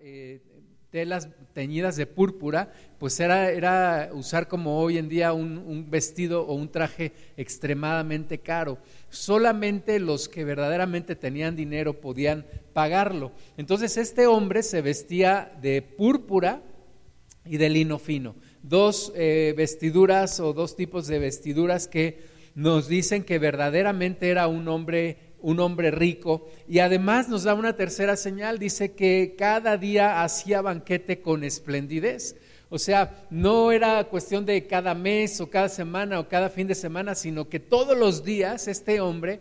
eh, telas teñidas de púrpura, pues era, era usar como hoy en día un, vestido o un traje extremadamente caro. Solamente los que verdaderamente tenían dinero podían pagarlo. Entonces este hombre se vestía de púrpura y de lino fino. Dos eh, vestiduras o dos tipos de vestiduras que nos dicen que verdaderamente era un hombre un hombre rico y además nos da una tercera señal, dice que cada día hacía banquete con esplendidez. O sea, no era cuestión de cada mes o cada semana o cada fin de semana, sino que todos los días este hombre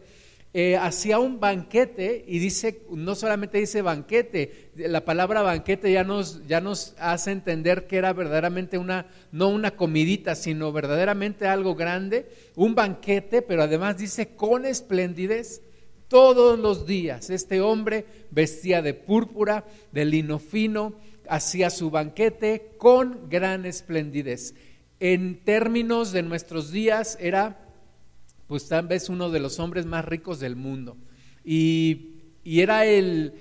eh, hacía un banquete y dice, no solamente dice banquete, la palabra banquete ya nos, ya nos hace entender que era verdaderamente una, no una comidita, sino verdaderamente algo grande, un banquete, pero además dice con esplendidez. Todos los días este hombre vestía de púrpura, de lino fino, hacía su banquete con gran esplendidez. En términos de nuestros días era pues tal vez uno de los hombres más ricos del mundo. Y, era el,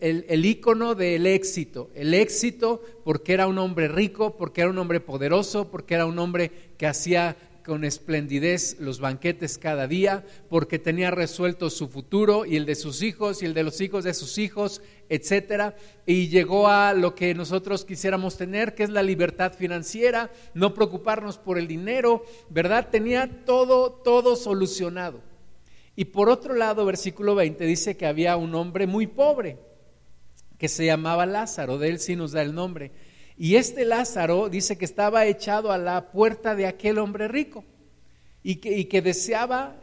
el, el, ícono del éxito. El éxito porque era un hombre rico, porque era un hombre poderoso, porque era un hombre que hacía con esplendidez los banquetes cada día, porque tenía resuelto su futuro y el de sus hijos y el de los hijos de sus hijos, etcétera, y llegó a lo que nosotros quisiéramos tener, que es la libertad financiera, no preocuparnos por el dinero, ¿verdad? Tenía todo todo solucionado. Y por otro lado, versículo 20 dice que había un hombre muy pobre que se llamaba Lázaro, de él sí nos da el nombre y este Lázaro dice que estaba echado a la puerta de aquel hombre rico y que, deseaba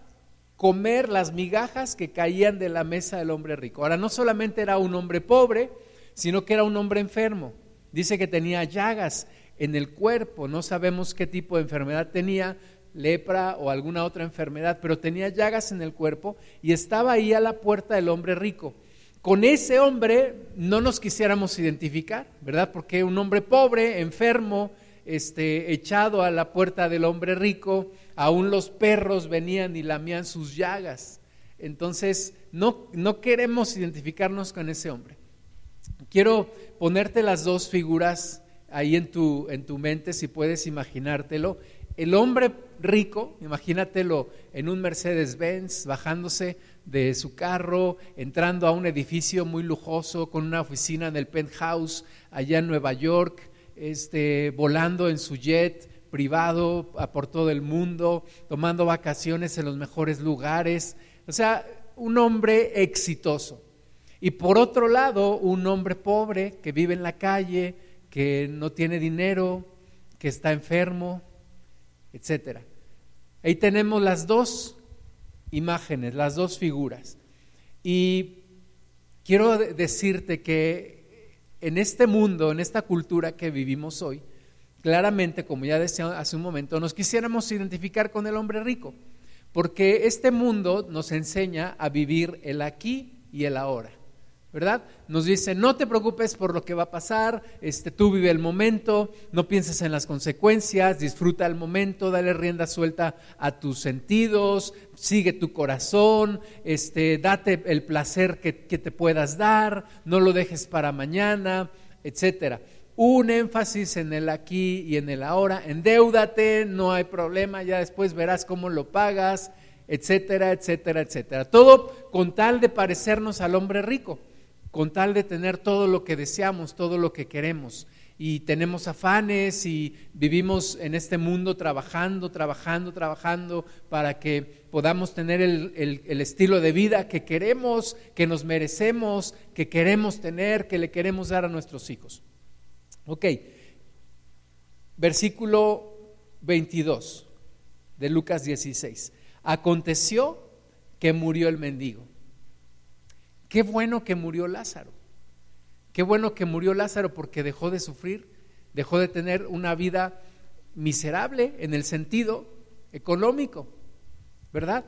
comer las migajas que caían de la mesa del hombre rico. Ahora, no solamente era un hombre pobre, sino que era un hombre enfermo. Dice que tenía llagas en el cuerpo, no sabemos qué tipo de enfermedad tenía, lepra o alguna otra enfermedad, pero tenía llagas en el cuerpo y estaba ahí a la puerta del hombre rico con ese hombre no nos quisiéramos identificar, ¿verdad? Porque un hombre pobre, enfermo, este, echado a la puerta del hombre rico, aún los perros venían y lamían sus llagas. Entonces, no, no queremos identificarnos con ese hombre. Quiero ponerte las dos figuras ahí en tu, en tu mente, si puedes imaginártelo. El hombre rico, imagínatelo en un Mercedes-Benz, bajándose de su carro, entrando a un edificio muy lujoso con una oficina en el penthouse allá en Nueva York, este, volando en su jet privado por todo el mundo, tomando vacaciones en los mejores lugares. O sea, un hombre exitoso. Y por otro lado, un hombre pobre que vive en la calle, que no tiene dinero, que está enfermo, etcétera. Ahí tenemos las dos imágenes, las dos figuras. Y quiero decirte que en este mundo, en esta cultura que vivimos hoy, claramente, como ya decía hace un momento, nos quisiéramos identificar con el hombre rico, porque este mundo nos enseña a vivir el aquí y el ahora. ¿Verdad? Nos dice, no te preocupes por lo que va a pasar, este, tú vive el momento, no pienses en las consecuencias, disfruta el momento, dale rienda suelta a tus sentidos, sigue tu corazón, este, date el placer que, que te puedas dar, no lo dejes para mañana, etcétera. Un énfasis en el aquí y en el ahora, endeúdate, no hay problema, ya después verás cómo lo pagas, etcétera, etcétera, etcétera. Todo con tal de parecernos al hombre rico con tal de tener todo lo que deseamos, todo lo que queremos. Y tenemos afanes y vivimos en este mundo trabajando, trabajando, trabajando para que podamos tener el, estilo de vida que queremos, que nos merecemos, que queremos tener, que le queremos dar a nuestros hijos. Ok, versículo 22 de Lucas 16. Aconteció que murió el mendigo Qué bueno que murió Lázaro. Qué bueno que murió Lázaro porque dejó de sufrir, dejó de tener una vida miserable en el sentido económico, ¿verdad?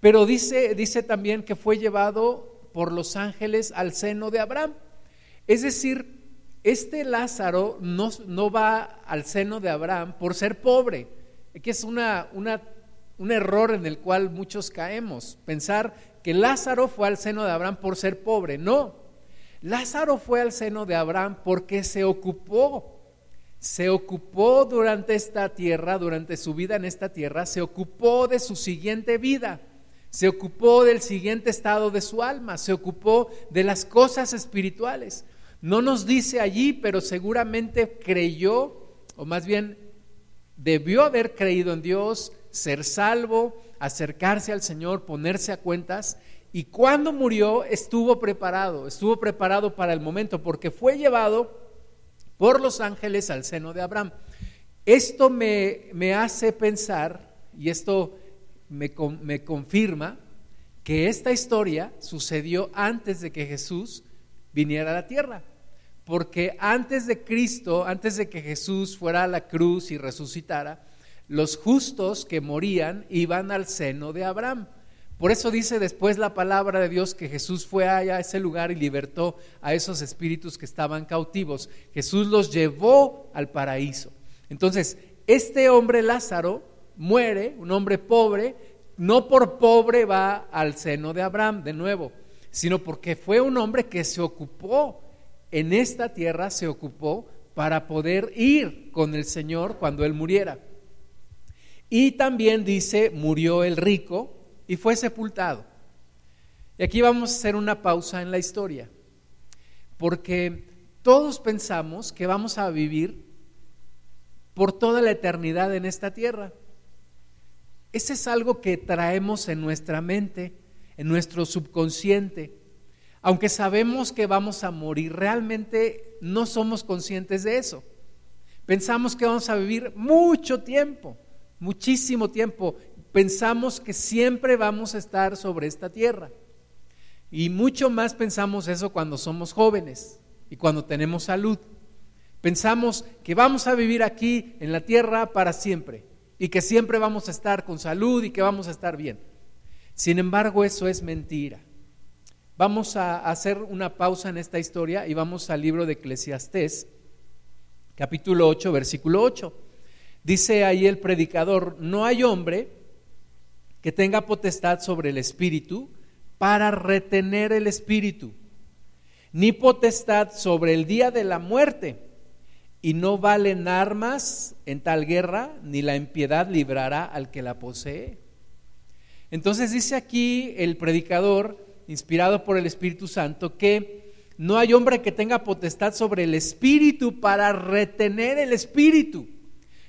Pero dice, dice también que fue llevado por los ángeles al seno de Abraham. Es decir, este Lázaro no, no va al seno de Abraham por ser pobre, que es una, una, un error en el cual muchos caemos, pensar que Lázaro fue al seno de Abraham por ser pobre. No, Lázaro fue al seno de Abraham porque se ocupó, se ocupó durante esta tierra, durante su vida en esta tierra, se ocupó de su siguiente vida, se ocupó del siguiente estado de su alma, se ocupó de las cosas espirituales. No nos dice allí, pero seguramente creyó, o más bien debió haber creído en Dios, ser salvo, acercarse al Señor, ponerse a cuentas y cuando murió estuvo preparado, estuvo preparado para el momento, porque fue llevado por los ángeles al seno de Abraham. Esto me, me hace pensar, y esto me, me confirma, que esta historia sucedió antes de que Jesús viniera a la tierra. Porque antes de Cristo, antes de que Jesús fuera a la cruz y resucitara, los justos que morían iban al seno de Abraham. Por eso dice después la palabra de Dios que Jesús fue allá a ese lugar y libertó a esos espíritus que estaban cautivos. Jesús los llevó al paraíso. Entonces, este hombre Lázaro muere, un hombre pobre, no por pobre va al seno de Abraham de nuevo, sino porque fue un hombre que se ocupó en esta tierra, se ocupó para poder ir con el Señor cuando él muriera. Y también dice, murió el rico, y fue sepultado. Y aquí vamos a hacer una pausa en la historia, porque todos pensamos que vamos a vivir por toda la eternidad en esta tierra. Ese es algo que traemos en nuestra mente, en nuestro subconsciente. Aunque sabemos que vamos a morir, realmente no somos conscientes de eso. Pensamos que vamos a vivir mucho tiempo, muchísimo tiempo, pensamos que siempre vamos a estar sobre esta tierra. Y mucho más pensamos eso cuando somos jóvenes y cuando tenemos salud. Pensamos que vamos a vivir aquí en la tierra para siempre y que siempre vamos a estar con salud y que vamos a estar bien. Sin embargo, eso es mentira. Vamos a hacer una pausa en esta historia y vamos al libro de Eclesiastés, capítulo 8, versículo 8. Dice ahí el predicador, no hay hombre que tenga potestad sobre el espíritu para retener el espíritu, ni potestad sobre el día de la muerte, y no valen armas en tal guerra, ni la impiedad librará al que la posee. Entonces dice aquí el predicador, inspirado por el Espíritu Santo, que no hay hombre que tenga potestad sobre el espíritu para retener el espíritu.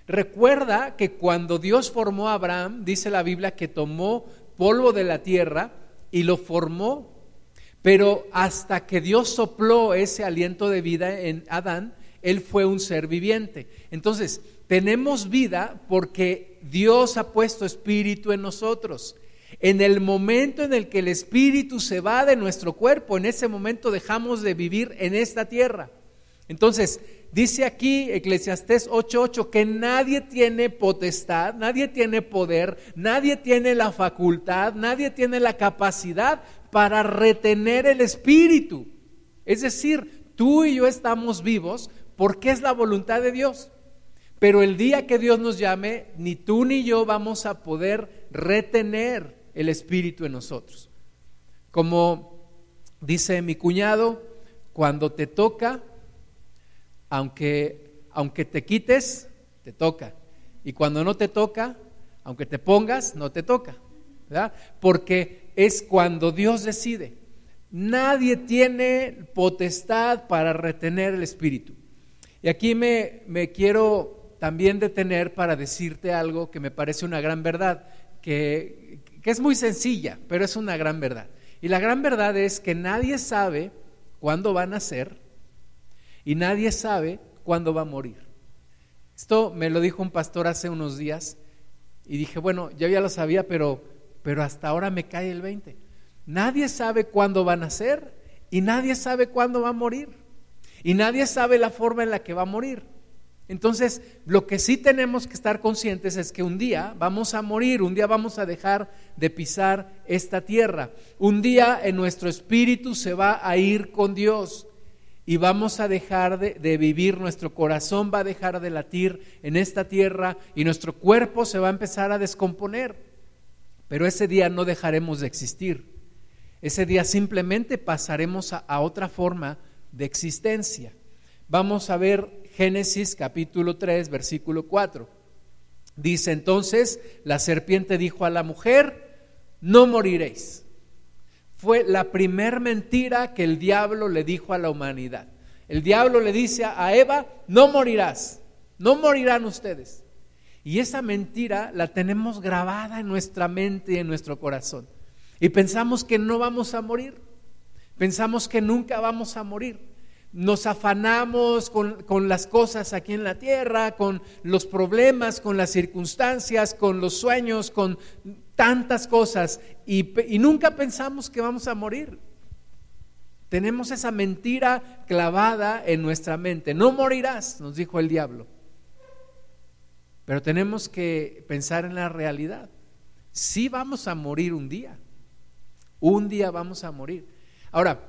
Recuerda que cuando Dios formó a Abraham, dice la Biblia que tomó polvo de la tierra y lo formó, pero hasta que Dios sopló ese aliento de vida en Adán, él fue un ser viviente. Entonces, tenemos vida porque Dios ha puesto espíritu en nosotros. En el momento en el que el espíritu se va de nuestro cuerpo, en ese momento dejamos de vivir en esta tierra. Entonces, Dice aquí Eclesiastés 8:8 que nadie tiene potestad, nadie tiene poder, nadie tiene la facultad, nadie tiene la capacidad para retener el espíritu. Es decir, tú y yo estamos vivos porque es la voluntad de Dios. Pero el día que Dios nos llame, ni tú ni yo vamos a poder retener el espíritu en nosotros. Como dice mi cuñado, cuando te toca, aunque, aunque te quites, te toca. Y cuando no te toca, aunque te pongas, no te toca. ¿verdad? Porque es cuando Dios decide. Nadie tiene potestad para retener el espíritu. Y aquí me, me quiero también detener para decirte algo que me parece una gran verdad, que, que es muy sencilla, pero es una gran verdad. Y la gran verdad es que nadie sabe cuándo van a ser y nadie sabe cuándo va a morir. Esto me lo dijo un pastor hace unos días y dije, bueno, yo ya lo sabía, pero, pero hasta ahora me cae el 20. Nadie sabe cuándo van a ser y nadie sabe cuándo va a morir. Y nadie sabe la forma en la que va a morir. Entonces, lo que sí tenemos que estar conscientes es que un día vamos a morir, un día vamos a dejar de pisar esta tierra, un día en nuestro espíritu se va a ir con Dios y vamos a dejar de, vivir, nuestro corazón va a dejar de latir en esta tierra y nuestro cuerpo se va a empezar a descomponer. Pero ese día no dejaremos de existir. Ese día simplemente pasaremos a, a otra forma de existencia. Vamos a ver Génesis capítulo 3, versículo 4. Dice entonces, la serpiente dijo a la mujer, no moriréis. Fue la primer mentira que el diablo le dijo a la humanidad. El diablo le dice a Eva, no morirás, no morirán ustedes. Y esa mentira la tenemos grabada en nuestra mente y en nuestro corazón. Y pensamos que no vamos a morir. Pensamos que nunca vamos a morir nos afanamos con, las cosas aquí en la tierra, con los problemas, con las circunstancias, con los sueños, con tantas cosas y, nunca pensamos que vamos a morir. Tenemos esa mentira clavada en nuestra mente. No morirás, nos dijo el diablo. Pero tenemos que pensar en la realidad. Sí vamos a morir un día. Un día vamos a morir. Ahora,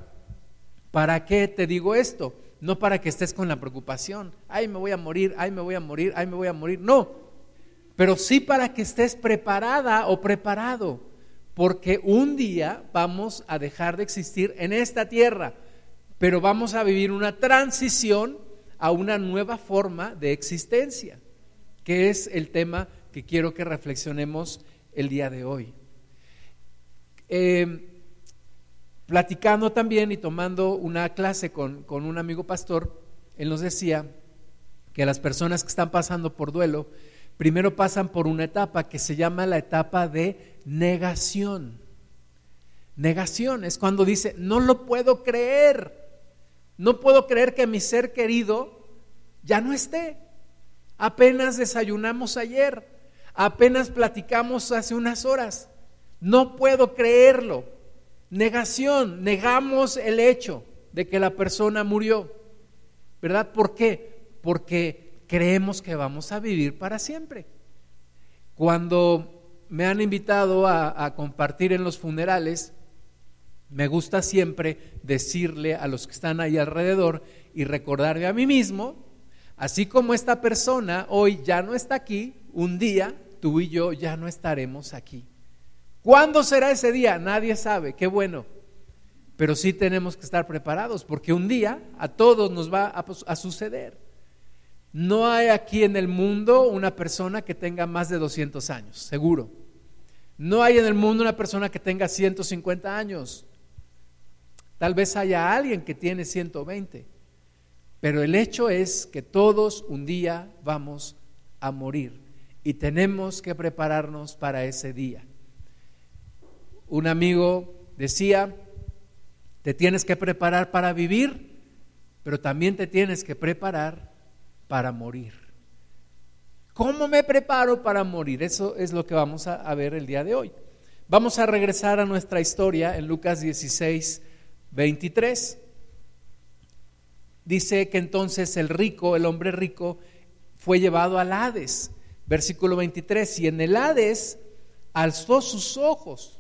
¿Para qué te digo esto? No para que estés con la preocupación, ay, me voy a morir, ay, me voy a morir, ay, me voy a morir. No, pero sí para que estés preparada o preparado, porque un día vamos a dejar de existir en esta tierra, pero vamos a vivir una transición a una nueva forma de existencia, que es el tema que quiero que reflexionemos el día de hoy. Eh, platicando también y tomando una clase con, un amigo pastor, él nos decía que las personas que están pasando por duelo, primero pasan por una etapa que se llama la etapa de negación. Negación es cuando dice, no lo puedo creer, no puedo creer que mi ser querido ya no esté. Apenas desayunamos ayer, apenas platicamos hace unas horas, no puedo creerlo. Negación, negamos el hecho de que la persona murió. ¿Verdad? ¿Por qué? Porque creemos que vamos a vivir para siempre. Cuando me han invitado a, compartir en los funerales, me gusta siempre decirle a los que están ahí alrededor y recordarme a mí mismo, así como esta persona hoy ya no está aquí, un día tú y yo ya no estaremos aquí. ¿Cuándo será ese día? Nadie sabe, qué bueno. Pero sí tenemos que estar preparados porque un día a todos nos va a, suceder. No hay aquí en el mundo una persona que tenga más de 200 años, seguro. No hay en el mundo una persona que tenga 150 años. Tal vez haya alguien que tiene 120. Pero el hecho es que todos un día vamos a morir y tenemos que prepararnos para ese día. Un amigo decía, te tienes que preparar para vivir, pero también te tienes que preparar para morir. ¿Cómo me preparo para morir? Eso es lo que vamos a, ver el día de hoy. Vamos a regresar a nuestra historia en Lucas 16, 23. Dice que entonces el rico, el hombre rico, fue llevado al Hades. Versículo 23. Y en el Hades alzó sus ojos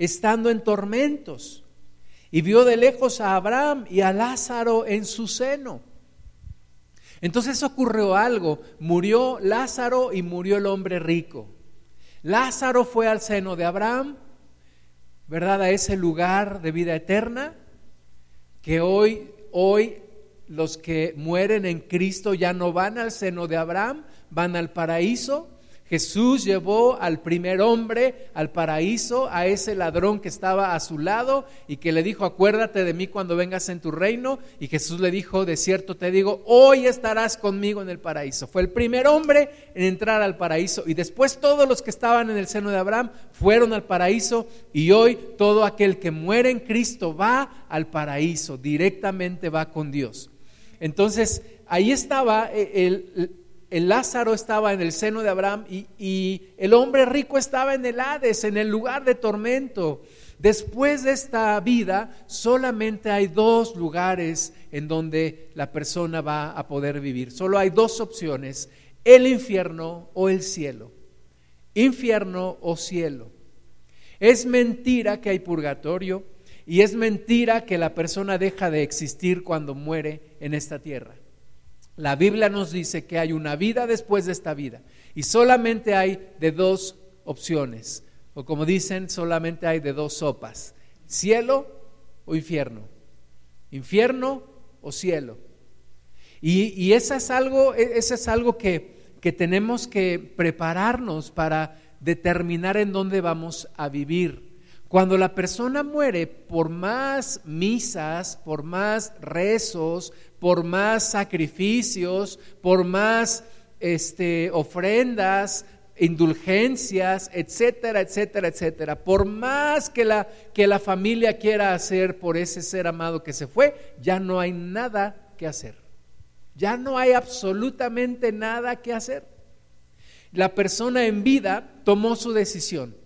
estando en tormentos, y vio de lejos a Abraham y a Lázaro en su seno. Entonces ocurrió algo, murió Lázaro y murió el hombre rico. Lázaro fue al seno de Abraham, ¿verdad? A ese lugar de vida eterna, que hoy, hoy los que mueren en Cristo ya no van al seno de Abraham, van al paraíso Jesús llevó al primer hombre al paraíso, a ese ladrón que estaba a su lado y que le dijo, acuérdate de mí cuando vengas en tu reino. Y Jesús le dijo, de cierto te digo, hoy estarás conmigo en el paraíso. Fue el primer hombre en entrar al paraíso. Y después todos los que estaban en el seno de Abraham fueron al paraíso. Y hoy todo aquel que muere en Cristo va al paraíso, directamente va con Dios. Entonces, ahí estaba el, el Lázaro estaba en el seno de Abraham y, el hombre rico estaba en el Hades, en el lugar de tormento. Después de esta vida, solamente hay dos lugares en donde la persona va a poder vivir. Solo hay dos opciones, el infierno o el cielo. Infierno o cielo. Es mentira que hay purgatorio y es mentira que la persona deja de existir cuando muere en esta tierra. La Biblia nos dice que hay una vida después de esta vida y solamente hay de dos opciones, o como dicen, solamente hay de dos sopas, cielo o infierno, infierno o cielo. Y, eso es algo, e, eso es algo que, que tenemos que prepararnos para determinar en dónde vamos a vivir. Cuando la persona muere, por más misas, por más rezos, por más sacrificios, por más este, ofrendas, indulgencias, etcétera, etcétera, etcétera. Por más que la, que la familia quiera hacer por ese ser amado que se fue, ya no hay nada que hacer. Ya no hay absolutamente nada que hacer. La persona en vida tomó su decisión,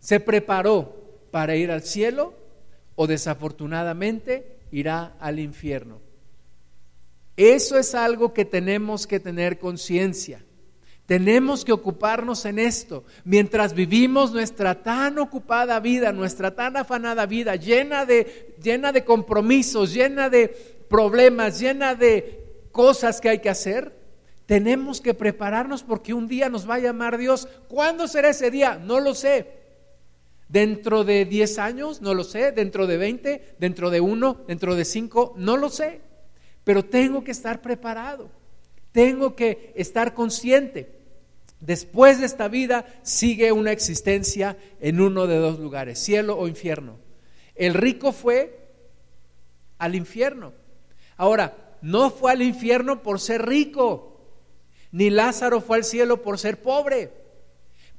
se preparó para ir al cielo o desafortunadamente irá al infierno. Eso es algo que tenemos que tener conciencia. Tenemos que ocuparnos en esto. Mientras vivimos nuestra tan ocupada vida, nuestra tan afanada vida, llena de, llena de compromisos, llena de problemas, llena de cosas que hay que hacer, tenemos que prepararnos porque un día nos va a llamar Dios. ¿Cuándo será ese día? No lo sé. Dentro de 10 años, no lo sé. Dentro de 20, dentro de 1, dentro de 5, no lo sé pero tengo que estar preparado, tengo que estar consciente. Después de esta vida sigue una existencia en uno de dos lugares, cielo o infierno. El rico fue al infierno. Ahora, no fue al infierno por ser rico, ni Lázaro fue al cielo por ser pobre.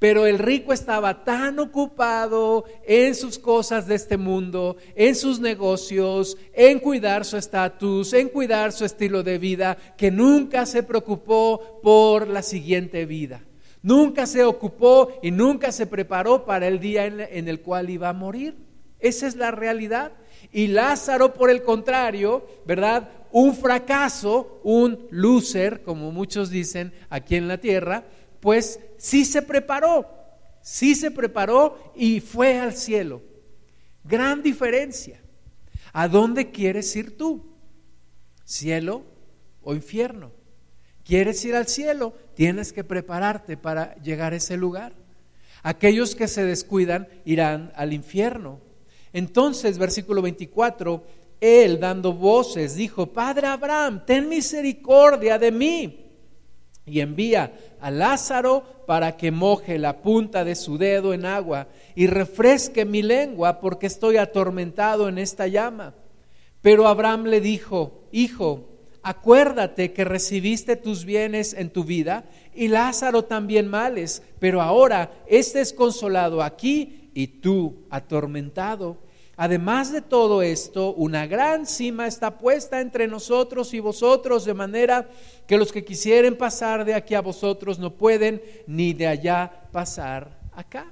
Pero el rico estaba tan ocupado en sus cosas de este mundo, en sus negocios, en cuidar su estatus, en cuidar su estilo de vida, que nunca se preocupó por la siguiente vida. Nunca se ocupó y nunca se preparó para el día en, el cual iba a morir. Esa es la realidad. Y Lázaro, por el contrario, ¿verdad? Un fracaso, un loser, como muchos dicen aquí en la tierra, pues sí se preparó, sí se preparó y fue al cielo. Gran diferencia. ¿A dónde quieres ir tú? ¿Cielo o infierno? ¿Quieres ir al cielo? Tienes que prepararte para llegar a ese lugar. Aquellos que se descuidan irán al infierno. Entonces, versículo 24, él dando voces dijo, Padre Abraham, ten misericordia de mí y envía a Lázaro para que moje la punta de su dedo en agua y refresque mi lengua porque estoy atormentado en esta llama. Pero Abraham le dijo, Hijo, acuérdate que recibiste tus bienes en tu vida y Lázaro también males, pero ahora este es consolado aquí y tú atormentado. Además de todo esto, una gran cima está puesta entre nosotros y vosotros, de manera que los que quisieren pasar de aquí a vosotros no pueden, ni de allá pasar acá.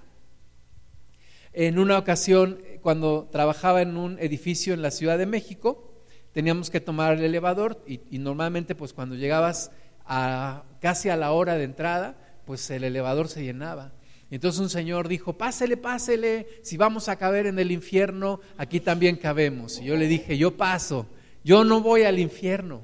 En una ocasión, cuando trabajaba en un edificio en la Ciudad de México, teníamos que tomar el elevador y, normalmente pues cuando llegabas a, casi a la hora de entrada, pues el elevador se llenaba. Entonces un señor dijo, pásele, pásele, si vamos a caber en el infierno, aquí también cabemos. Y yo le dije, yo paso, yo no voy al infierno.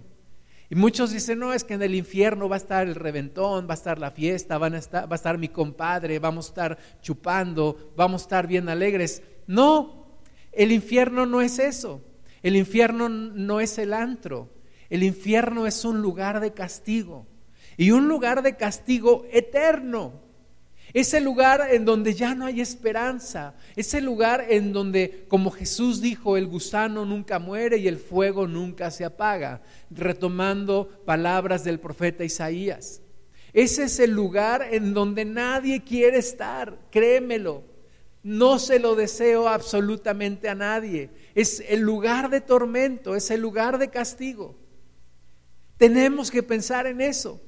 Y muchos dicen, no, es que en el infierno va a estar el reventón, va a estar la fiesta, van a estar, va a estar mi compadre, vamos a estar chupando, vamos a estar bien alegres. No, el infierno no es eso. El infierno no es el antro. El infierno es un lugar de castigo. Y un lugar de castigo eterno. Ese lugar en donde ya no hay esperanza. Ese lugar en donde, como Jesús dijo, el gusano nunca muere y el fuego nunca se apaga. Retomando palabras del profeta Isaías. Ese es el lugar en donde nadie quiere estar, créemelo. No se lo deseo absolutamente a nadie. Es el lugar de tormento, es el lugar de castigo. Tenemos que pensar en eso.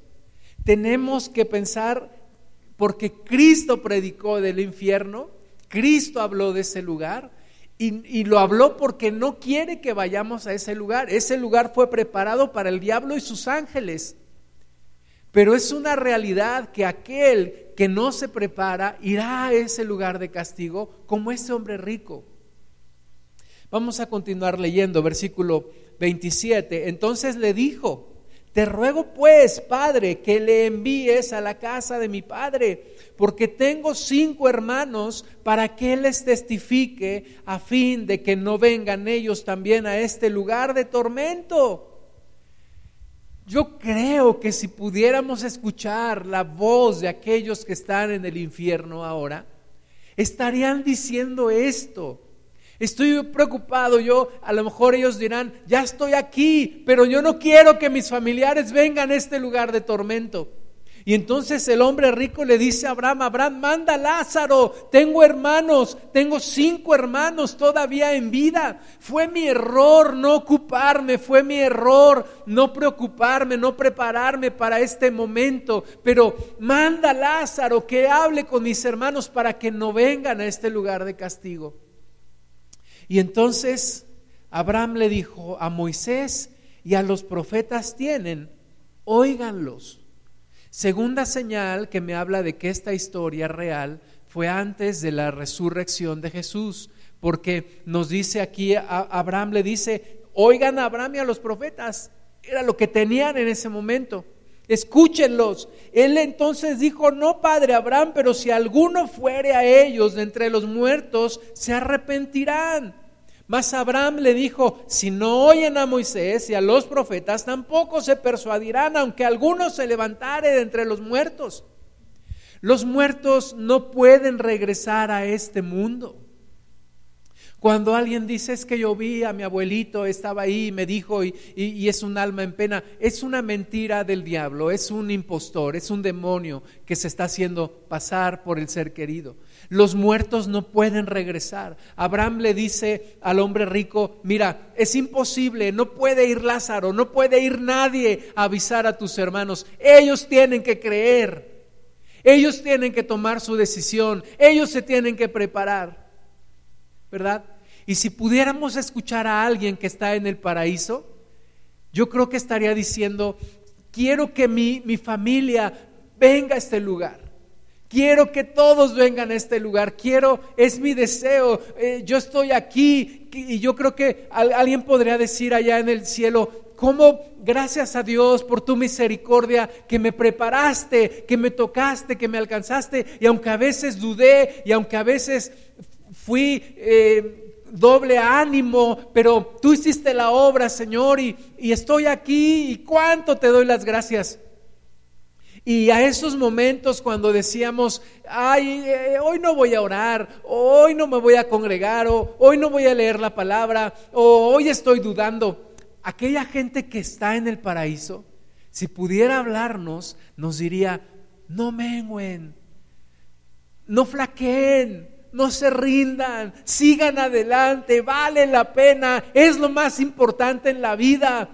Tenemos que pensar porque Cristo predicó del infierno, Cristo habló de ese lugar y, lo habló porque no quiere que vayamos a ese lugar. Ese lugar fue preparado para el diablo y sus ángeles. Pero es una realidad que aquel que no se prepara irá a ese lugar de castigo como ese hombre rico. Vamos a continuar leyendo versículo 27. Entonces le dijo, Te ruego pues, Padre, que le envíes a la casa de mi Padre, porque tengo cinco hermanos para que les testifique a fin de que no vengan ellos también a este lugar de tormento. Yo creo que si pudiéramos escuchar la voz de aquellos que están en el infierno ahora, estarían diciendo esto. Estoy preocupado, yo a lo mejor ellos dirán, ya estoy aquí, pero yo no quiero que mis familiares vengan a este lugar de tormento. Y entonces el hombre rico le dice a Abraham, Abraham, manda a Lázaro, tengo hermanos, tengo cinco hermanos todavía en vida. Fue mi error no ocuparme, fue mi error no preocuparme, no prepararme para este momento. Pero manda a Lázaro que hable con mis hermanos para que no vengan a este lugar de castigo. Y entonces Abraham le dijo a Moisés y a los profetas tienen, óiganlos. Segunda señal que me habla de que esta historia real fue antes de la resurrección de Jesús, porque nos dice aquí, Abraham le dice, oigan a Abraham y a los profetas, era lo que tenían en ese momento. Escúchenlos. Él entonces dijo, no, padre Abraham, pero si alguno fuere a ellos de entre los muertos, se arrepentirán. Mas Abraham le dijo, si no oyen a Moisés y a los profetas, tampoco se persuadirán, aunque alguno se levantare de entre los muertos. Los muertos no pueden regresar a este mundo. Cuando alguien dice es que yo vi a mi abuelito, estaba ahí y me dijo y, y, es un alma en pena, es una mentira del diablo, es un impostor, es un demonio que se está haciendo pasar por el ser querido. Los muertos no pueden regresar. Abraham le dice al hombre rico, mira, es imposible, no puede ir Lázaro, no puede ir nadie a avisar a tus hermanos. Ellos tienen que creer, ellos tienen que tomar su decisión, ellos se tienen que preparar. ¿Verdad? Y si pudiéramos escuchar a alguien que está en el paraíso, yo creo que estaría diciendo, quiero que mi, mi familia venga a este lugar. Quiero que todos vengan a este lugar. Quiero, es mi deseo. Eh, yo estoy aquí y yo creo que alguien podría decir allá en el cielo, ¿cómo gracias a Dios por tu misericordia que me preparaste, que me tocaste, que me alcanzaste? Y aunque a veces dudé y aunque a veces fui eh, doble ánimo, pero tú hiciste la obra, Señor, y, estoy aquí, y cuánto te doy las gracias. Y a esos momentos cuando decíamos, ay, eh, hoy no voy a orar, hoy no me voy a congregar, o hoy no voy a leer la palabra, o hoy estoy dudando, aquella gente que está en el paraíso, si pudiera hablarnos, nos diría, no mengüen, no flaqueen, no se rindan, sigan adelante, vale la pena, es lo más importante en la vida,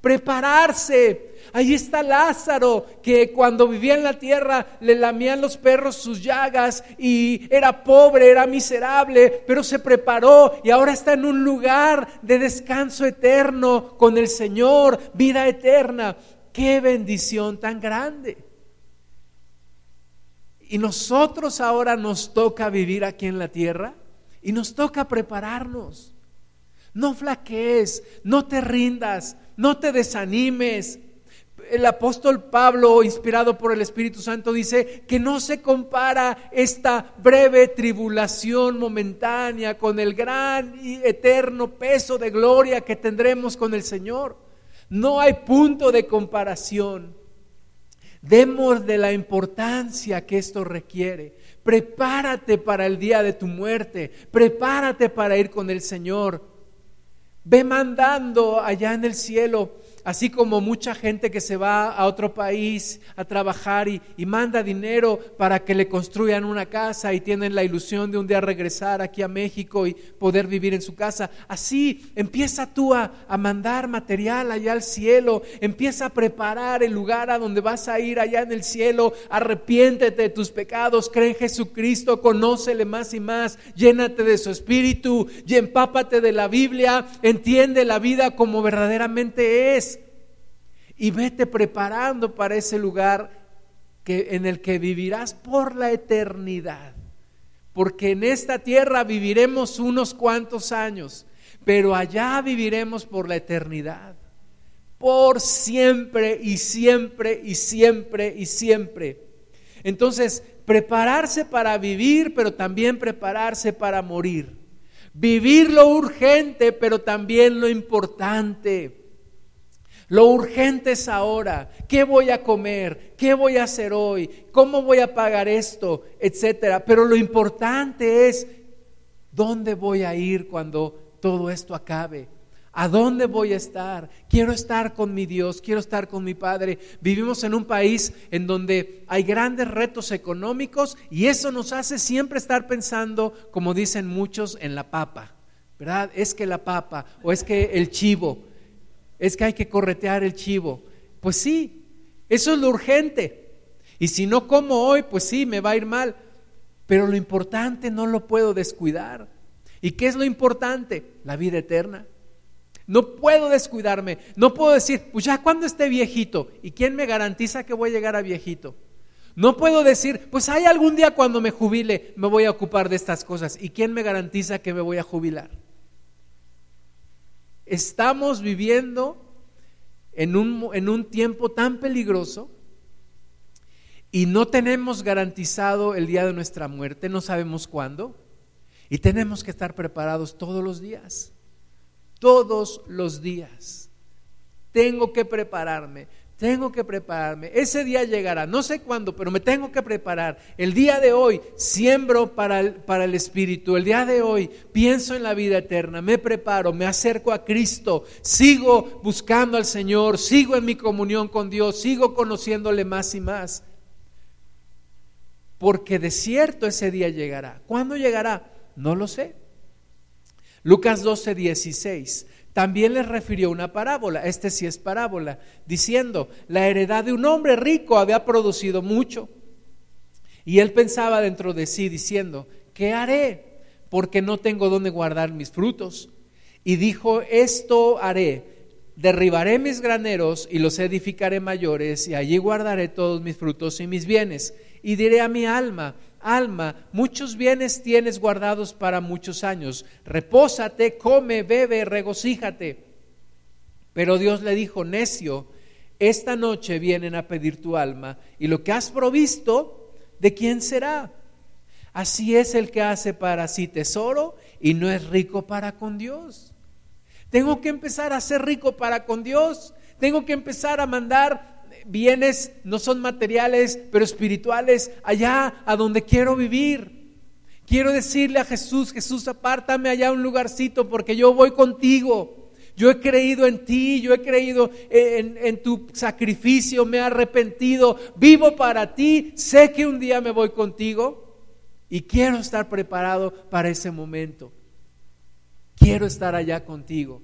prepararse. Ahí está Lázaro, que cuando vivía en la tierra le lamían los perros sus llagas y era pobre, era miserable, pero se preparó y ahora está en un lugar de descanso eterno con el Señor, vida eterna. Qué bendición tan grande. Y nosotros ahora nos toca vivir aquí en la tierra y nos toca prepararnos. No flaquees, no te rindas, no te desanimes. El apóstol Pablo, inspirado por el Espíritu Santo, dice que no se compara esta breve tribulación momentánea con el gran y eterno peso de gloria que tendremos con el Señor. No hay punto de comparación. Demos de la importancia que esto requiere. Prepárate para el día de tu muerte. Prepárate para ir con el Señor. Ve mandando allá en el cielo así como mucha gente que se va a otro país a trabajar y, manda dinero para que le construyan una casa y tienen la ilusión de un día regresar aquí a México y poder vivir en su casa. Así empieza tú a, a mandar material allá al cielo, empieza a preparar el lugar a donde vas a ir allá en el cielo, arrepiéntete de tus pecados, cree en Jesucristo, conócele más y más, llénate de su espíritu y empápate de la Biblia, entiende la vida como verdaderamente es y vete preparando para ese lugar que, en el que vivirás por la eternidad. Porque en esta tierra viviremos unos cuantos años, pero allá viviremos por la eternidad por siempre y siempre y siempre y siempre. Entonces, prepararse para vivir, pero también prepararse para morir. Vivir lo urgente, pero también lo importante. Lo urgente es ahora. ¿Qué voy a comer? ¿Qué voy a hacer hoy? ¿Cómo voy a pagar esto? Etcétera. Pero lo importante es dónde voy a ir cuando todo esto acabe. ¿A dónde voy a estar? Quiero estar con mi Dios, quiero estar con mi Padre. Vivimos en un país en donde hay grandes retos económicos y eso nos hace siempre estar pensando, como dicen muchos, en la papa. ¿Verdad? Es que la papa o es que el chivo, es que hay que corretear el chivo. Pues sí, eso es lo urgente. Y si no como hoy, pues sí, me va a ir mal. Pero lo importante no lo puedo descuidar. ¿Y qué es lo importante? La vida eterna. No puedo descuidarme. No puedo decir, pues ya cuando esté viejito. ¿Y quién me garantiza que voy a llegar a viejito? No puedo decir, pues hay algún día cuando me jubile me voy a ocupar de estas cosas. ¿Y quién me garantiza que me voy a jubilar? Estamos viviendo en un, en un tiempo tan peligroso y no tenemos garantizado el día de nuestra muerte, no sabemos cuándo. Y tenemos que estar preparados todos los días todos los días. Tengo que prepararme, tengo que prepararme. Ese día llegará, no sé cuándo, pero me tengo que preparar. El día de hoy siembro para el, para el Espíritu. El día de hoy pienso en la vida eterna, me preparo, me acerco a Cristo, sigo buscando al Señor, sigo en mi comunión con Dios, sigo conociéndole más y más. Porque de cierto ese día llegará. ¿Cuándo llegará? No lo sé. Lucas 12, 16. También les refirió una parábola, este sí es parábola, diciendo, la heredad de un hombre rico había producido mucho. Y él pensaba dentro de sí, diciendo, ¿qué haré? Porque no tengo dónde guardar mis frutos. Y dijo, esto haré, derribaré mis graneros y los edificaré mayores, y allí guardaré todos mis frutos y mis bienes. Y diré a mi alma, alma, muchos bienes tienes guardados para muchos años, repósate, come, bebe, regocíjate. Pero Dios le dijo, necio, esta noche vienen a pedir tu alma y lo que has provisto, ¿de quién será? Así es el que hace para sí tesoro y no es rico para con Dios. Tengo que empezar a ser rico para con Dios. Tengo que empezar a mandar bienes no son materiales, pero espirituales, allá a donde quiero vivir. Quiero decirle a Jesús, Jesús, apártame allá un lugarcito porque yo voy contigo. Yo he creído en ti, yo he creído en, en, tu sacrificio, me he arrepentido, vivo para ti, sé que un día me voy contigo y quiero estar preparado para ese momento. Quiero estar allá contigo.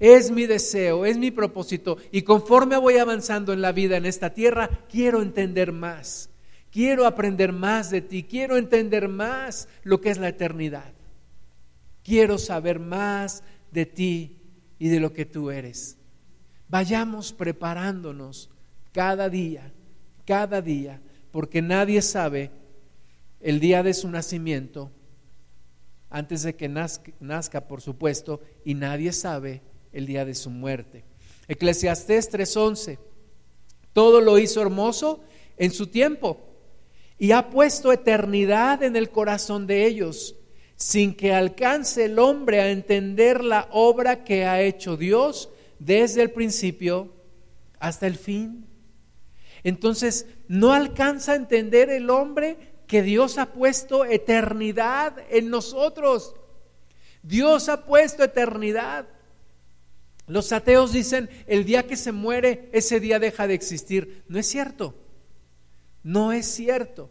Es mi deseo, es mi propósito. Y conforme voy avanzando en la vida en esta tierra, quiero entender más. Quiero aprender más de ti. Quiero entender más lo que es la eternidad. Quiero saber más de ti y de lo que tú eres. Vayamos preparándonos cada día, cada día, porque nadie sabe el día de su nacimiento, antes de que nazca, por supuesto, y nadie sabe el día de su muerte. Eclesiastés 3:11, todo lo hizo hermoso en su tiempo y ha puesto eternidad en el corazón de ellos, sin que alcance el hombre a entender la obra que ha hecho Dios desde el principio hasta el fin. Entonces, no alcanza a entender el hombre que Dios ha puesto eternidad en nosotros. Dios ha puesto eternidad. Los ateos dicen, el día que se muere, ese día deja de existir. No es cierto. No es cierto.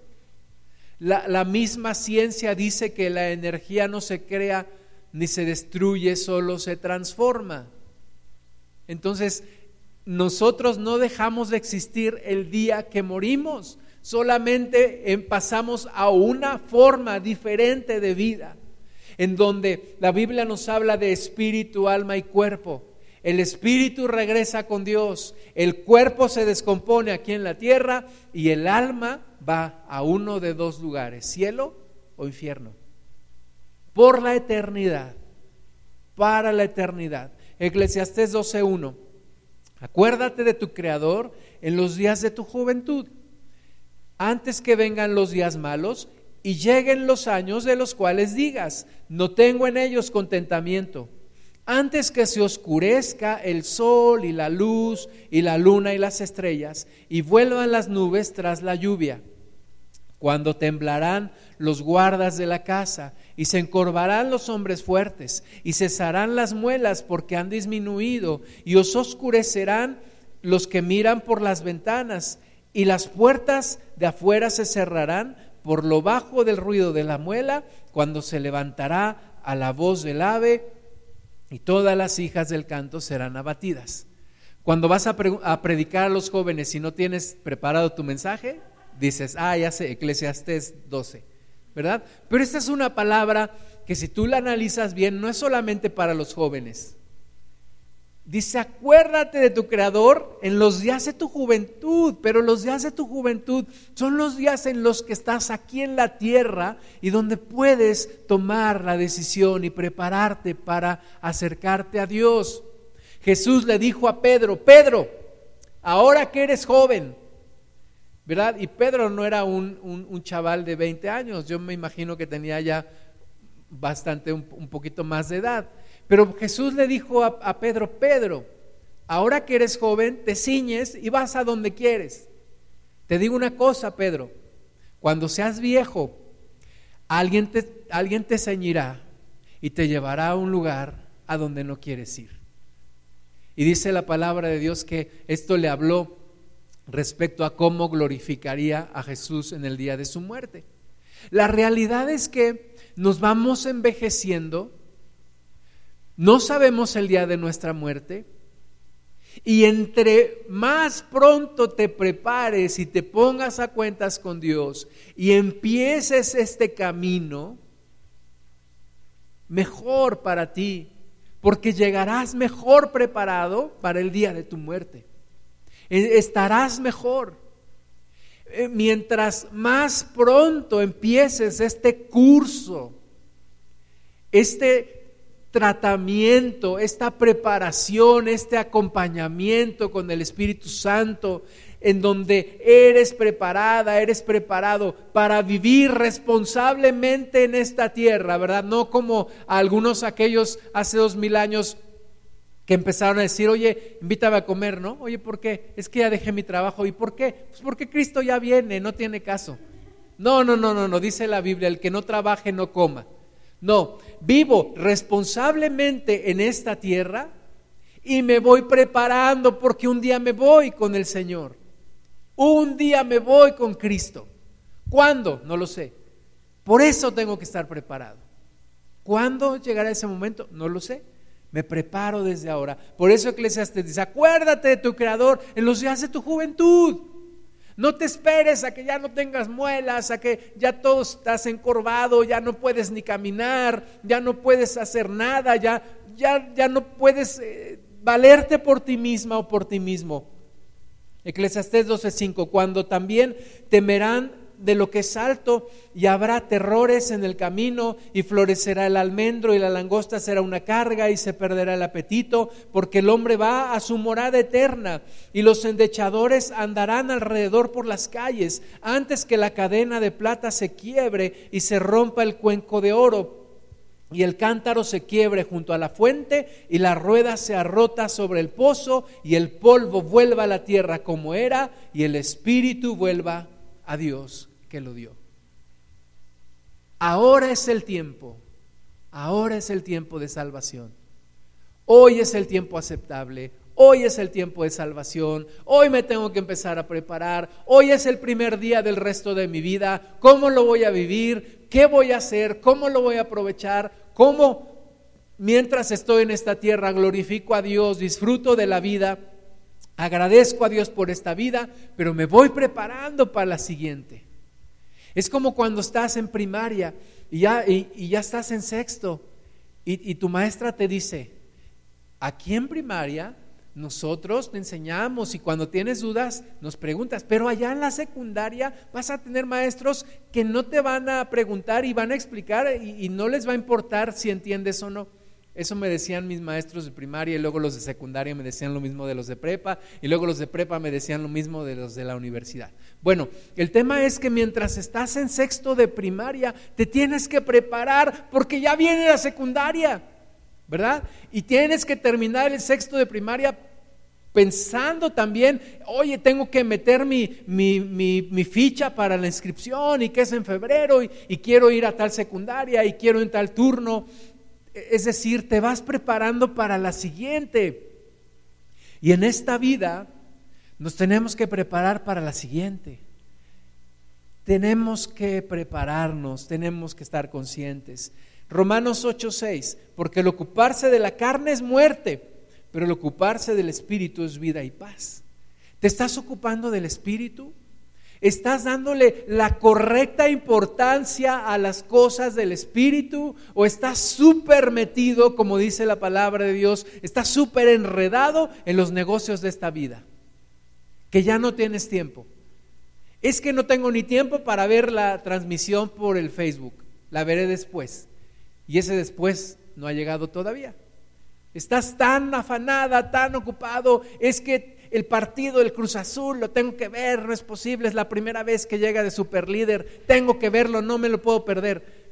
La, la, misma ciencia dice que la energía no se crea ni se destruye, solo se transforma. Entonces, nosotros no dejamos de existir el día que morimos, solamente pasamos a una forma diferente de vida, en donde la Biblia nos habla de espíritu, alma y cuerpo. El espíritu regresa con Dios, el cuerpo se descompone aquí en la tierra y el alma va a uno de dos lugares, cielo o infierno, por la eternidad, para la eternidad. Eclesiastés 12.1, Acuérdate de tu Creador en los días de tu juventud, antes que vengan los días malos y lleguen los años de los cuales digas, no tengo en ellos contentamiento. Antes que se oscurezca el sol y la luz y la luna y las estrellas y vuelvan las nubes tras la lluvia, cuando temblarán los guardas de la casa y se encorvarán los hombres fuertes y cesarán las muelas porque han disminuido y os oscurecerán los que miran por las ventanas y las puertas de afuera se cerrarán por lo bajo del ruido de la muela cuando se levantará a la voz del ave y todas las hijas del canto serán abatidas. Cuando vas a, predicar a los jóvenes y no tienes preparado tu mensaje, dices, ah, ya sé, Eclesiastés 12. ¿verdad? Pero esta es una palabra que si tú la analizas bien, no es solamente para los jóvenes. Dice, acuérdate de tu creador en los días de tu juventud, pero los días de tu juventud son los días en los que estás aquí en la tierra y donde puedes tomar la decisión y prepararte para acercarte a Dios. Jesús le dijo a Pedro, Pedro, ahora que eres joven, ¿verdad? Y Pedro no era un, chaval de 20 años, yo me imagino que tenía ya bastante, un, poquito más de edad. Pero Jesús le dijo a, Pedro, Pedro, ahora que eres joven, te ciñes y vas a donde quieres. Te digo una cosa, Pedro, cuando seas viejo, alguien te, alguien te ceñirá y te llevará a un lugar a donde no quieres ir. Y dice la palabra de Dios que esto le habló respecto a cómo glorificaría a Jesús en el día de su muerte. La realidad es que nos vamos envejeciendo, no sabemos el día de nuestra muerte, y entre más pronto te prepares y te pongas a cuentas con Dios y empieces este camino, mejor para ti, porque llegarás mejor preparado para el día de tu muerte. Eh, estarás mejor. Eh, mientras más pronto empieces este curso, este tratamiento, esta preparación, este acompañamiento con el Espíritu Santo, en donde eres preparada, eres preparado para vivir responsablemente en esta tierra, ¿verdad? No como algunos aquellos hace dos mil años que empezaron a decir, oye, invítame a comer, ¿no? Oye, ¿por qué? Es que ya dejé mi trabajo. ¿Y por qué? Pues porque Cristo ya viene, no tiene caso. No, no, no, no, no, dice la Biblia, el que no trabaje no coma. No, vivo responsablemente en esta tierra y me voy preparando porque un día me voy con el Señor. Un día me voy con Cristo. ¿Cuándo? No lo sé. Por eso tengo que estar preparado. ¿Cuándo llegará ese momento? No lo sé. Me preparo desde ahora. Por eso Eclesiastes dice, acuérdate de tu Creador en los días de tu juventud. No te esperes a que ya no tengas muelas, a que ya todo estás encorvado, ya no puedes ni caminar, ya no puedes hacer nada, ya, ya, ya no puedes eh, valerte por ti misma o por ti mismo. Eclesiastés 12:5, cuando también temerán de lo que es alto y habrá terrores en el camino y florecerá el almendro y la langosta será una carga y se perderá el apetito porque el hombre va a su morada eterna y los endechadores andarán alrededor por las calles antes que la cadena de plata se quiebre y se rompa el cuenco de oro y el cántaro se quiebre junto a la fuente y la rueda se arrota sobre el pozo y el polvo vuelva a la tierra como era y el espíritu vuelva a Dios que lo dio. Ahora es el tiempo, ahora es el tiempo de salvación. Hoy es el tiempo aceptable, hoy es el tiempo de salvación, hoy me tengo que empezar a preparar, hoy es el primer día del resto de mi vida, ¿cómo lo voy a vivir? ¿Qué voy a hacer? ¿Cómo lo voy a aprovechar? ¿Cómo mientras estoy en esta tierra glorifico a Dios, disfruto de la vida? Agradezco a Dios por esta vida, pero me voy preparando para la siguiente. Es como cuando estás en primaria y ya, y, ya estás en sexto y, y tu maestra te dice, aquí en primaria nosotros te enseñamos y cuando tienes dudas nos preguntas, pero allá en la secundaria vas a tener maestros que no te van a preguntar y van a explicar y, no les va a importar si entiendes o no. Eso me decían mis maestros de primaria y luego los de secundaria me decían lo mismo de los de prepa y luego los de prepa me decían lo mismo de los de la universidad. Bueno, el tema es que mientras estás en sexto de primaria te tienes que preparar porque ya viene la secundaria, ¿verdad? Y tienes que terminar el sexto de primaria pensando también, oye, tengo que meter mi, mi, ficha para la inscripción y que es en febrero y, quiero ir a tal secundaria y quiero en tal turno. Es decir, te vas preparando para la siguiente. Y en esta vida nos tenemos que preparar para la siguiente. Tenemos que prepararnos, tenemos que estar conscientes. Romanos 8:6, porque el ocuparse de la carne es muerte pero el ocuparse del Espíritu es vida y paz. ¿Te estás ocupando del Espíritu? ¿Estás dándole la correcta importancia a las cosas del Espíritu? ¿O estás súper metido, como dice la palabra de Dios, estás súper enredado en los negocios de esta vida? Que ya no tienes tiempo. Es que no tengo ni tiempo para ver la transmisión por el Facebook. La veré después. Y ese después no ha llegado todavía. Estás tan afanada, tan ocupado, es que el partido del Cruz Azul lo tengo que ver, no es posible, es la primera vez que llega de superlíder, tengo que verlo, no me lo puedo perder.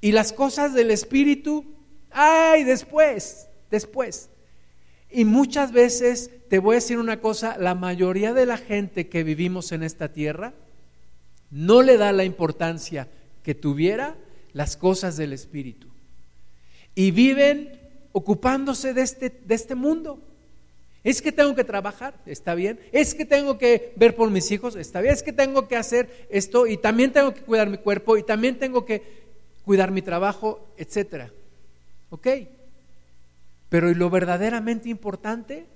Y las cosas del Espíritu, ay, después, después. Y muchas veces, te voy a decir una cosa, la mayoría de la gente que vivimos en esta tierra no le da la importancia que tuviera las cosas del Espíritu. Y viven ocupándose de este, de este mundo. Es que tengo que trabajar, está bien. Es que tengo que ver por mis hijos, está bien. Es que tengo que hacer esto y también tengo que cuidar mi cuerpo y también tengo que cuidar mi trabajo, etcétera. ¿Ok? Pero ¿y lo verdaderamente importante?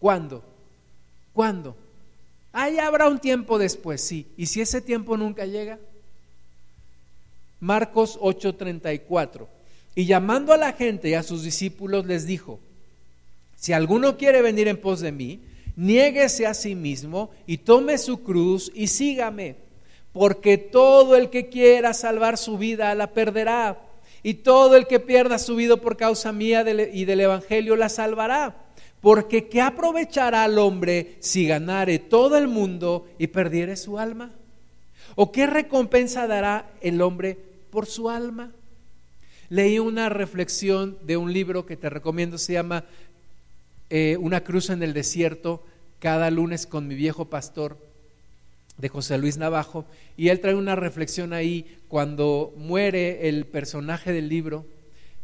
¿Cuándo? ¿Cuándo? Ahí habrá un tiempo después, sí. ¿Y si ese tiempo nunca llega? Marcos 8:34. Y llamando a la gente y a sus discípulos les dijo, si alguno quiere venir en pos de mí, niéguese a sí mismo y tome su cruz y sígame, porque todo el que quiera salvar su vida la perderá, y todo el que pierda su vida por causa mía y del Evangelio la salvará. Porque ¿qué aprovechará al hombre si ganare todo el mundo y perdiere su alma? ¿O qué recompensa dará el hombre por su alma? leí una reflexión de un libro que te recomiendo, se llama eh, Una cruz en el desierto, cada lunes con mi viejo pastor de José Luis Navajo, y él trae una reflexión ahí cuando muere el personaje del libro,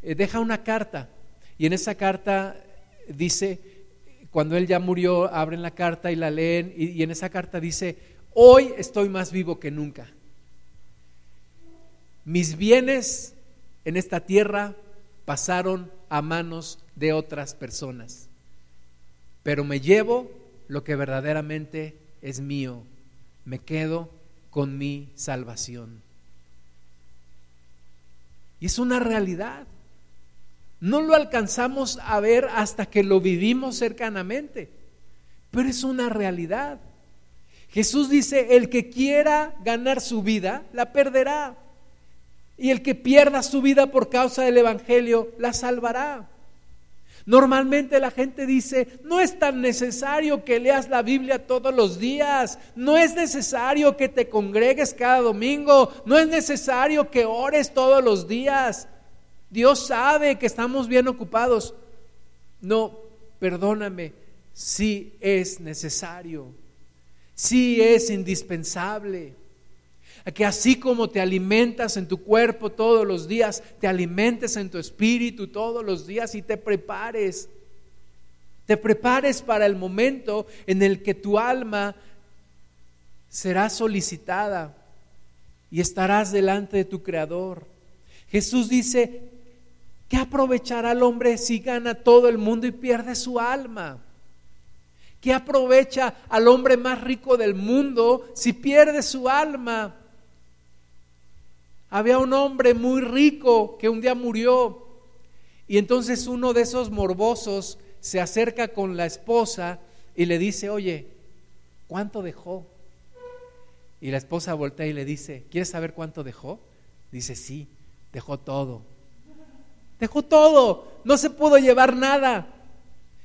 eh, deja una carta, y en esa carta dice, cuando él ya murió, abren la carta y la leen, y en esa carta dice, hoy estoy más vivo que nunca. Mis bienes en esta tierra pasaron a manos de otras personas. Pero me llevo lo que verdaderamente es mío. Me quedo con mi salvación. Y es una realidad. No lo alcanzamos a ver hasta que lo vivimos cercanamente, pero es una realidad. Jesús dice, el que quiera ganar su vida, la perderá. Y el que pierda su vida por causa del Evangelio, la salvará. Normalmente la gente dice, no es tan necesario que leas la Biblia todos los días, no es necesario que te congregues cada domingo, no es necesario que ores todos los días. Dios sabe que estamos bien ocupados. No, perdóname, sí es necesario, sí es indispensable que así como te alimentas en tu cuerpo todos los días, te alimentes en tu espíritu todos los días y te prepares. Te prepares para el momento en el que tu alma será solicitada y estarás delante de tu Creador. Jesús dice, ¿qué aprovechará el hombre si gana todo el mundo y pierde su alma? ¿Qué aprovecha al hombre más rico del mundo si pierde su alma? Había un hombre muy rico que un día murió y entonces uno de esos morbosos se acerca con la esposa y le dice, oye, ¿cuánto dejó? Y la esposa voltea y le dice, ¿quieres saber cuánto dejó? Dice, sí, dejó todo. Dejó todo, no se pudo llevar nada.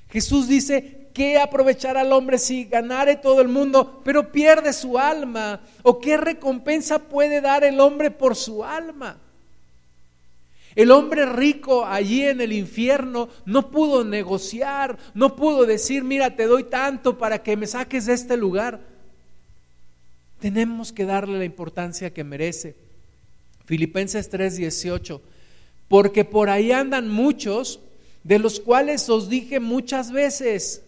Jesús dice, ¿qué aprovechará al hombre si ganare todo el mundo, pero pierde su alma? ¿O qué recompensa puede dar el hombre por su alma? El hombre rico allí en el infierno no pudo negociar, no pudo decir, mira, te doy tanto para que me saques de este lugar. Tenemos que darle la importancia que merece. Filipenses 3:18, porque por ahí andan muchos, de los cuales os dije muchas veces,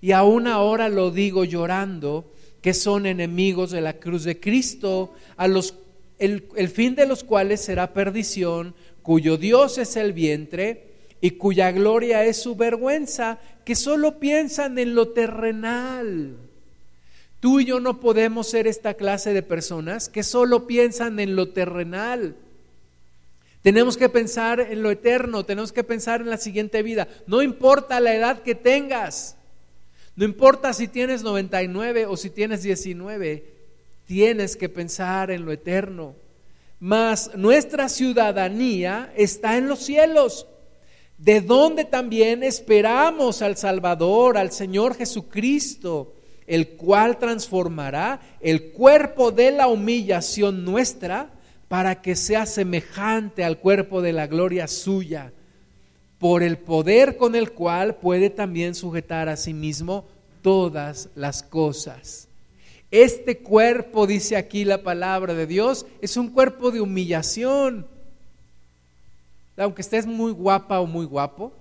y aún ahora lo digo llorando, que son enemigos de la cruz de Cristo, a los el, el fin de los cuales será perdición, cuyo Dios es el vientre y cuya gloria es su vergüenza, que solo piensan en lo terrenal. Tú y yo no podemos ser esta clase de personas que solo piensan en lo terrenal. Tenemos que pensar en lo eterno, tenemos que pensar en la siguiente vida. No importa la edad que tengas, no importa si tienes 99 o si tienes 19, tienes que pensar en lo eterno. Mas nuestra ciudadanía está en los cielos, de donde también esperamos al Salvador, al Señor Jesucristo, el cual transformará el cuerpo de la humillación nuestra para que sea semejante al cuerpo de la gloria suya, por el poder con el cual puede también sujetar a sí mismo todas las cosas. Este cuerpo, dice aquí la palabra de Dios, es un cuerpo de humillación. Aunque estés muy guapa o muy guapo,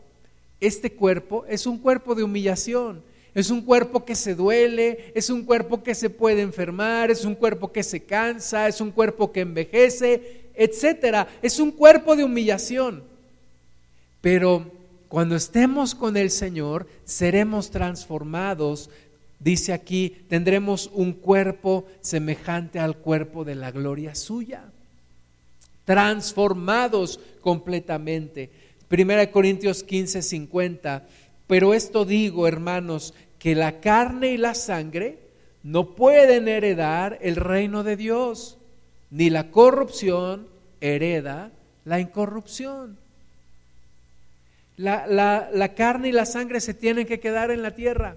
este cuerpo es un cuerpo de humillación. Es un cuerpo que se duele, es un cuerpo que se puede enfermar, es un cuerpo que se cansa, es un cuerpo que envejece, etcétera. Es un cuerpo de humillación. Pero cuando estemos con el Señor, seremos transformados Dice aquí, tendremos un cuerpo semejante al cuerpo de la gloria suya, transformados completamente. Primera Corintios 15, 50. Pero esto digo, hermanos, que la carne y la sangre no pueden heredar el reino de Dios, ni la corrupción hereda la incorrupción. La, la carne y la sangre se tienen que quedar en la tierra.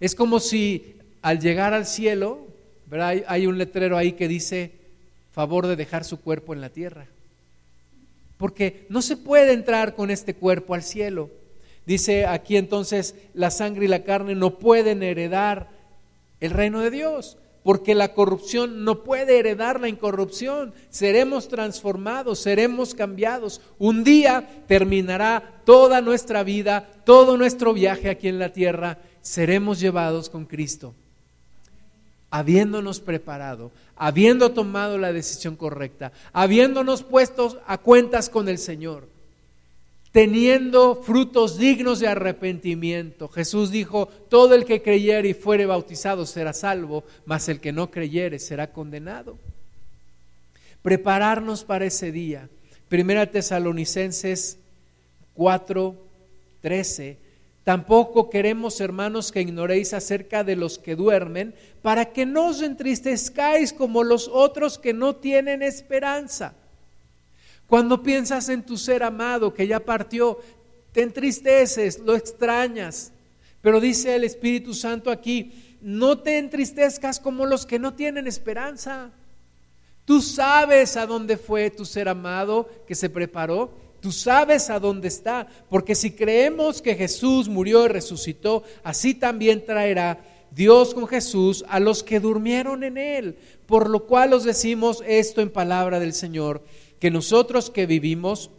Es como si al llegar al cielo. Hay, un letrero ahí que dice favor de dejar su cuerpo en la tierra. Porque no se puede entrar con este cuerpo al cielo. Dice aquí entonces, la sangre y la carne no pueden heredar el reino de Dios, porque la corrupción no puede heredar la incorrupción. Seremos transformados, seremos cambiados. Un día terminará toda nuestra vida, todo nuestro viaje aquí en la tierra seremos llevados con Cristo, habiéndonos preparado, habiendo tomado la decisión correcta, habiéndonos puestos a cuentas con el Señor, teniendo frutos dignos de arrepentimiento. Jesús dijo, todo el que creyere y fuere bautizado será salvo, mas el que no creyere será condenado. Prepararnos para ese día. Primera Tesalonicenses 4, 13 Tampoco queremos, hermanos, que ignoréis acerca de los que duermen, para que no os entristezcáis como los otros que no tienen esperanza. Cuando piensas en tu ser amado que ya partió, te entristeces, lo extrañas. Pero dice el Espíritu Santo aquí, no te entristezcas como los que no tienen esperanza. Tú sabes a dónde fue tu ser amado que se preparó Tú sabes a dónde está, porque si creemos que Jesús murió y resucitó, así también traerá Dios con Jesús a los que durmieron en él. Por lo cual os decimos esto en palabra del Señor, que nosotros que vivimos,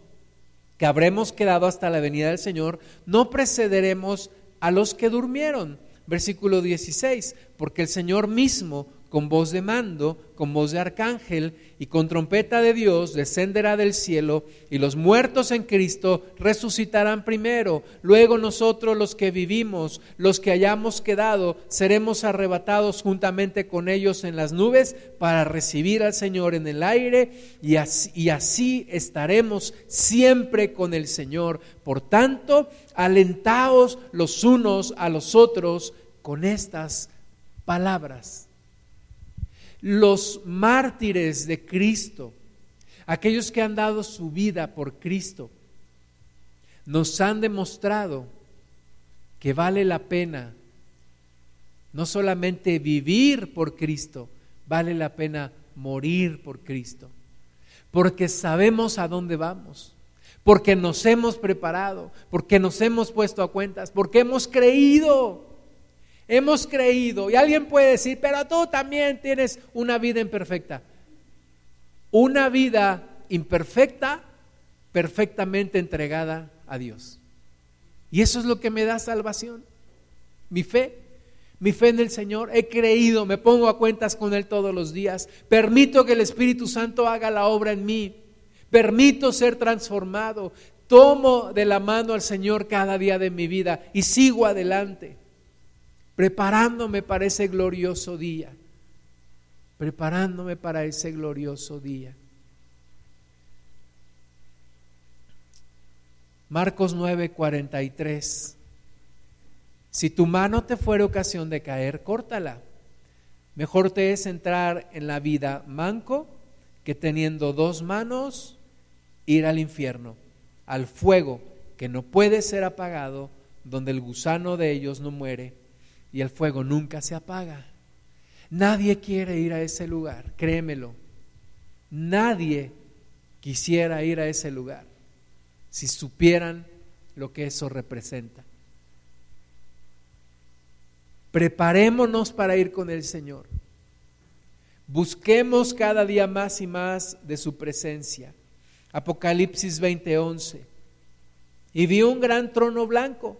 que habremos quedado hasta la venida del Señor, no precederemos a los que durmieron. Versículo 16, porque el Señor mismo con voz de mando, con voz de arcángel y con trompeta de Dios descenderá del cielo y los muertos en Cristo resucitarán primero. Luego nosotros los que vivimos, los que hayamos quedado, seremos arrebatados juntamente con ellos en las nubes para recibir al Señor en el aire y así, y así estaremos siempre con el Señor. Por tanto, alentaos los unos a los otros con estas palabras los mártires de Cristo, aquellos que han dado su vida por Cristo, nos han demostrado que vale la pena no solamente vivir por Cristo, vale la pena morir por Cristo, porque sabemos a dónde vamos, porque nos hemos preparado, porque nos hemos puesto a cuentas, porque hemos creído. Hemos creído. Y alguien puede decir, pero tú también tienes una vida imperfecta. Una vida imperfecta, perfectamente entregada a Dios. Y eso es lo que me da salvación. Mi fe, mi fe en el Señor. He creído, me pongo a cuentas con Él todos los días. Permito que el Espíritu Santo haga la obra en mí. Permito ser transformado. Tomo de la mano al Señor cada día de mi vida y sigo adelante, preparándome para ese glorioso día. Preparándome para ese glorioso día. Marcos 9, 43. Si tu mano te fuera ocasión de caer, córtala. Mejor te es entrar en la vida manco que teniendo dos manos ir al infierno, al fuego que no puede ser apagado, donde el gusano de ellos no muere y el fuego nunca se apaga. Nadie quiere ir a ese lugar, créemelo. Nadie quisiera ir a ese lugar si supieran lo que eso representa. Preparémonos para ir con el Señor. Busquemos cada día más y más de su presencia. Apocalipsis 20:11. Y vi un gran trono blanco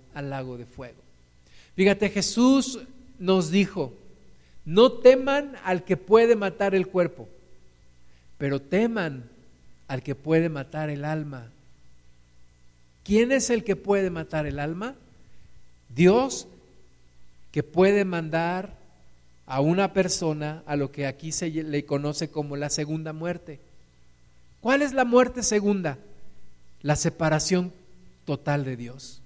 al lago de fuego. Fíjate, Jesús nos dijo, no teman al que puede matar el cuerpo, pero teman al que puede matar el alma. ¿Quién es el que puede matar el alma? Dios que puede mandar a una persona a lo que aquí se le conoce como la segunda muerte. ¿Cuál es la muerte segunda? La separación total de Dios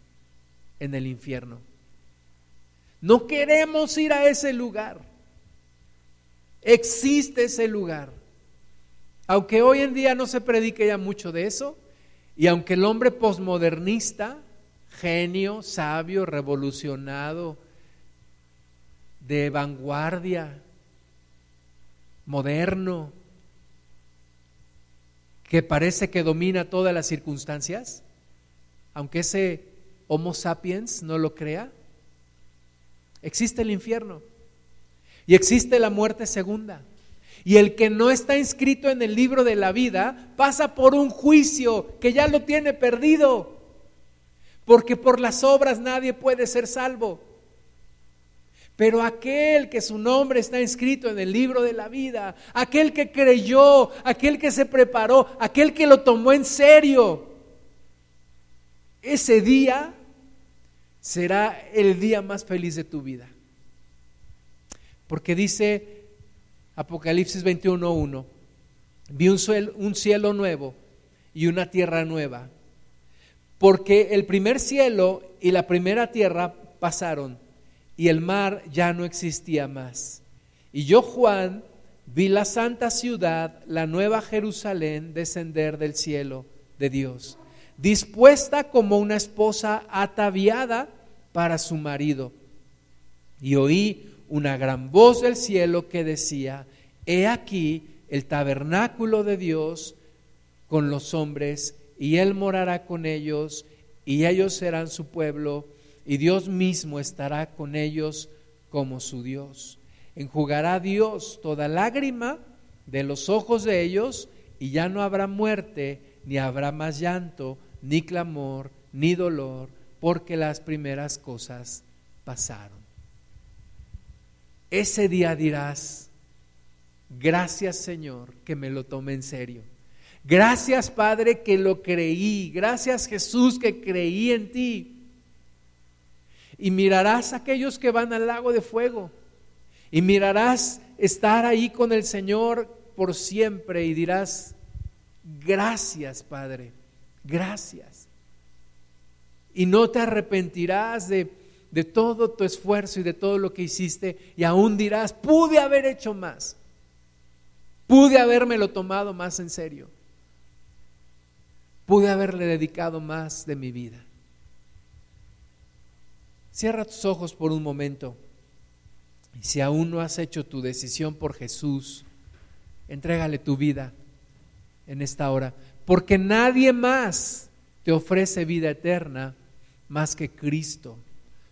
en el infierno. No queremos ir a ese lugar. Existe ese lugar. Aunque hoy en día no se predique ya mucho de eso, y aunque el hombre posmodernista, genio, sabio, revolucionado, de vanguardia, moderno, que parece que domina todas las circunstancias, aunque ese Homo sapiens no lo crea, existe el infierno. Y existe la muerte segunda. Y el que no está inscrito en el libro de la vida pasa por un juicio que ya lo tiene perdido. Porque por las obras nadie puede ser salvo. Pero aquel que su nombre está inscrito en el libro de la vida, aquel que creyó, aquel que se preparó, aquel que lo tomó en serio, ese día será el día más feliz de tu vida. Porque dice Apocalipsis 21.1, vi un, un cielo nuevo y una tierra nueva, porque el primer cielo y la primera tierra pasaron y el mar ya no existía más. Y yo, Juan, vi la santa ciudad, la nueva Jerusalén, descender del cielo de Dios, dispuesta como una esposa ataviada para su marido. Y oí una gran voz del cielo que decía, he aquí el tabernáculo de Dios con los hombres, y Él morará con ellos, y ellos serán su pueblo, y Dios mismo estará con ellos como su Dios. Enjugará Dios toda lágrima de los ojos de ellos, y ya no habrá muerte, ni habrá más llanto, ni clamor, ni dolor, porque las primeras cosas pasaron. Ese día dirás, gracias Señor que me lo tomé en serio. Gracias Padre que lo creí. Gracias Jesús que creí en ti. Y mirarás a aquellos que van al lago de fuego. Y mirarás estar ahí con el Señor por siempre y dirás, gracias Padre, gracias. Y no te arrepentirás de, de todo tu esfuerzo y de todo lo que hiciste y aún dirás, pude haber hecho más, pude habérmelo tomado más en serio, pude haberle dedicado más de mi vida. Cierra tus ojos por un momento y si aún no has hecho tu decisión por Jesús, entrégale tu vida en esta hora, porque nadie más te ofrece vida eterna más que Cristo.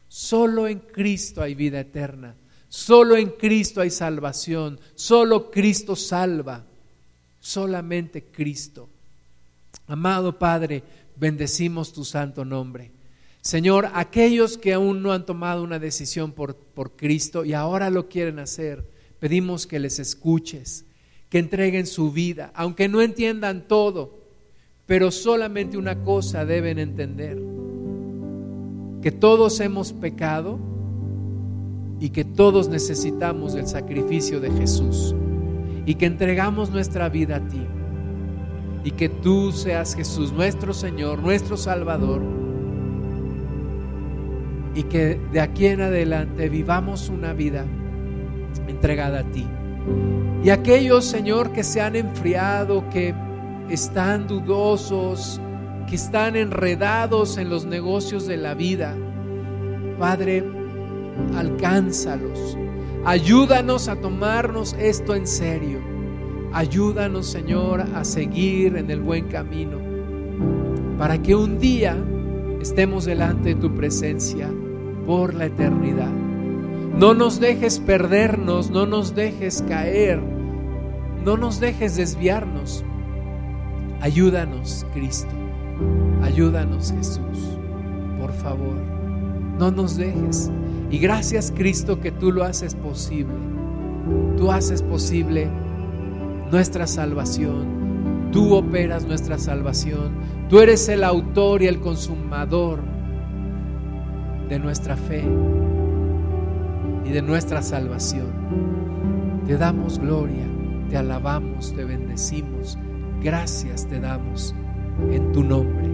Solo en Cristo hay vida eterna. Solo en Cristo hay salvación. Solo Cristo salva. Solamente Cristo. Amado Padre, bendecimos tu santo nombre. Señor, aquellos que aún no han tomado una decisión por, por Cristo y ahora lo quieren hacer, pedimos que les escuches, que entreguen su vida, aunque no entiendan todo, pero solamente una cosa deben entender, que todos hemos pecado y que todos necesitamos del sacrificio de Jesús y que entregamos nuestra vida a ti y que tú seas Jesús, nuestro Señor, nuestro Salvador y que de aquí en adelante vivamos una vida entregada a ti. Y aquellos, Señor, que se han enfriado, que están dudosos, que están enredados en los negocios de la vida, Padre, alcánzalos. Ayúdanos a tomarnos esto en serio. Ayúdanos, Señor, a seguir en el buen camino, para que un día estemos delante de tu presencia por la eternidad. No nos dejes perdernos, no nos dejes caer, no nos dejes desviarnos. Ayúdanos, Cristo. Ayúdanos, Jesús. Por favor, no nos dejes. Y gracias, Cristo, que tú lo haces posible. Tú haces posible nuestra salvación. Tú operas nuestra salvación. Tú eres el autor y el consumador de nuestra fe y de nuestra salvación. Te damos gloria, te alabamos, te bendecimos. Gracias te damos en tu nombre.